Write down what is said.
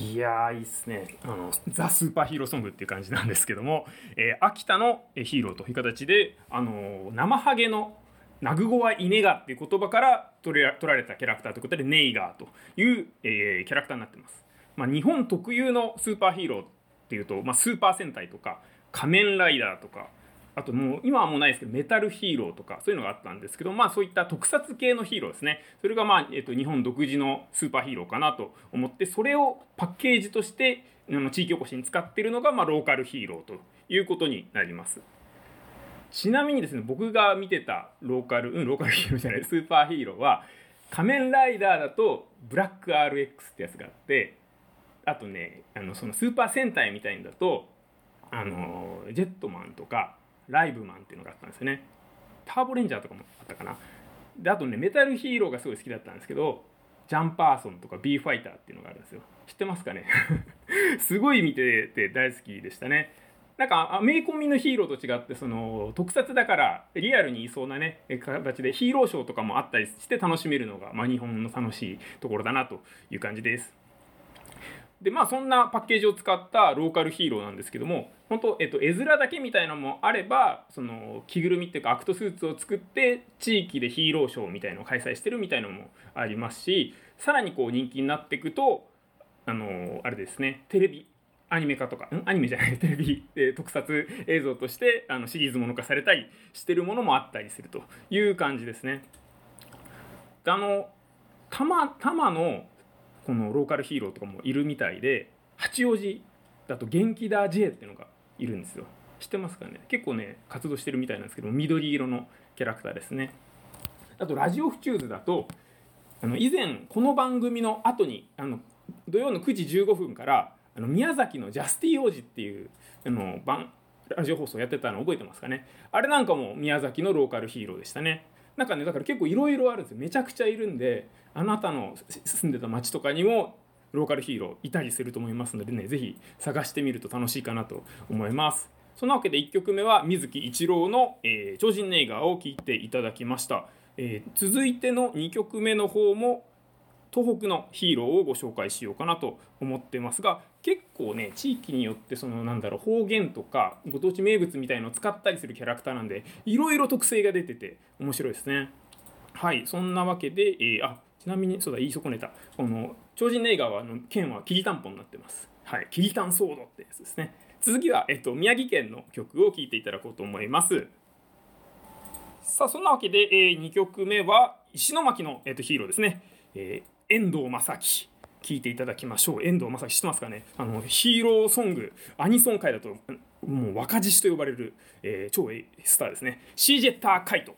いやーいいっすね。あのザ・スーパーヒーローソングっていう感じなんですけども、えー秋田のえヒーローという形であのーなまはげの泣ぐ子はいねがっていう言葉から取れ取られたキャラクターということでネイガーという、えーキャラクターになってます、まあ、日本特有のスーパーヒーローっていうと、まあ、スーパー戦隊とか仮面ライダーとかあともう今はもうないですけどメタルヒーローとかそういうのがあったんですけどまあそういった特撮系のヒーローですね。それがまあ、えっと日本独自のスーパーヒーローかなと思ってそれをパッケージとしての地域おこしに使ってるのがまあローカルヒーローということになります。ちなみにですね僕が見てたローカルうんローカルヒーローじゃないスーパーヒーローは仮面ライダーだとブラック RX ってやつがあってあとねあのそのスーパー戦隊みたいにだとあのジェットマンとかライブマンっていうのがあったんですよね。ターボレンジャーとかもあったかな。であとねメタルヒーローがすごい好きだったんですけどジャンパーソンとか B ファイターっていうのがあるんですよ。知ってますかね？すごい見てて大好きでしたね。なんかアメコミのヒーローと違ってその特撮だからリアルにいそうなね形でヒーローショーとかもあったりして楽しめるのが、まあ、日本の楽しいところだなという感じです。でまあそんなパッケージを使ったローカルヒーローなんですけども本当、えっと、絵面だけみたいなのもあればその着ぐるみっていうかアクトスーツを作って地域でヒーローショーみたいのを開催してるみたいのもありますしさらにこう人気になっていくとあのあれですねテレビアニメ化とかん？アニメじゃない テレビ、えー特撮映像としてあのシリーズもの化されたりしてるものもあったりするという感じですね。あの多摩多摩のこのローカルヒーローとかもいるみたいで八王子だと元気だ J っていうのがいるんですよ。知ってますかね？結構ね活動してるみたいなんですけど緑色のキャラクターですね。あとラジオフチューズだとあの以前この番組の後にあの土曜の9時15分からあの宮崎のジャスティ王子っていうあの番ラジオ放送やってたの覚えてますかね？あれなんかも宮崎のローカルヒーローでしたね。なんかねだから結構いろいろあるんですよ。めちゃくちゃいるんであなたの住んでた町とかにもローカルヒーローいたりすると思いますのでね是非探してみると楽しいかなと思います。そんなわけで1曲目は水木一郎の、えー超人ネイガーを聴いていただきました、えー続いての2曲目の方も東北のヒーローをご紹介しようかなと思ってますが結構ね地域によってそのなんだろう方言とかご当地名物みたいのを使ったりするキャラクターなんでいろいろ特性が出てて面白いですね。はいそんなわけで、えーあちなみにそうだ言い損ねた。この超人ネイガーはあの剣はきりたんぽになってます。はいきりたんソードってやつですね。続きは、えっと、宮城県の曲を聴いていただこうと思います。さあそんなわけで、え2曲目は石巻の、えー、とヒーローですね、えー遠藤正樹。聞いていただきましょう。遠藤正樹知ってますかね？あのヒーローソングアニソン界だともう若獅子と呼ばれる、えー超スターですね。シージェッター・カイト。